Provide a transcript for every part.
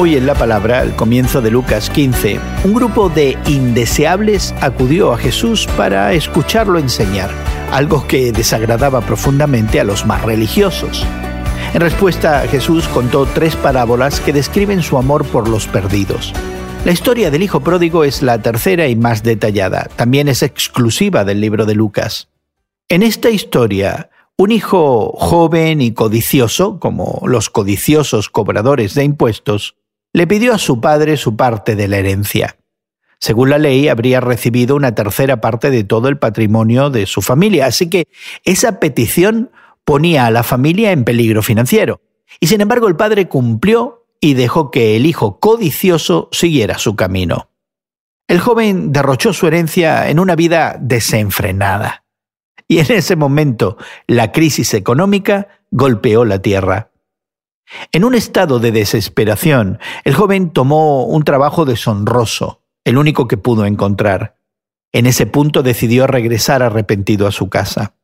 Hoy en la palabra, al comienzo de Lucas 15, un grupo de indeseables acudió a Jesús para escucharlo enseñar, algo que desagradaba profundamente a los más religiosos. En respuesta, Jesús contó tres parábolas que describen su amor por los perdidos. La historia del Hijo Pródigo es la tercera y más detallada, también es exclusiva del libro de Lucas. En esta historia, un hijo joven y codicioso, como los codiciosos cobradores de impuestos, le pidió a su padre su parte de la herencia. Según la ley, habría recibido una tercera parte de todo el patrimonio de su familia, así que esa petición ponía a la familia en peligro financiero. Y sin embargo el padre cumplió y dejó que el hijo codicioso siguiera su camino. El joven derrochó su herencia en una vida desenfrenada. Y en ese momento la crisis económica golpeó la tierra. En un estado de desesperación, el joven tomó un trabajo deshonroso, el único que pudo encontrar. En ese punto decidió regresar arrepentido a su casa.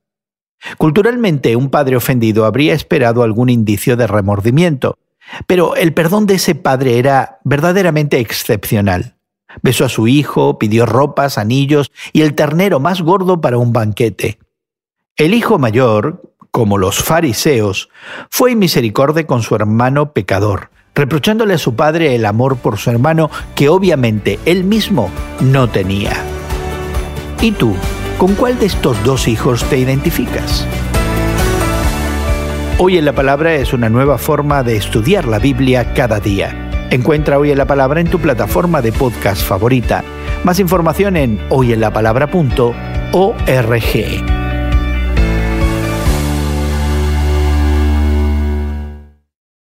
Culturalmente, un padre ofendido habría esperado algún indicio de remordimiento, pero el perdón de ese padre era verdaderamente excepcional. Besó a su hijo, pidió ropas, anillos y el ternero más gordo para un banquete. El hijo mayor, como los fariseos, fue inmisericordia con su hermano pecador, reprochándole a su padre el amor por su hermano que obviamente él mismo no tenía. ¿Y tú, con cuál de estos dos hijos te identificas? Hoy en la Palabra es una nueva forma de estudiar la Biblia cada día. Encuentra Hoy en la Palabra en tu plataforma de podcast favorita. Más información en hoyenlapalabra.org.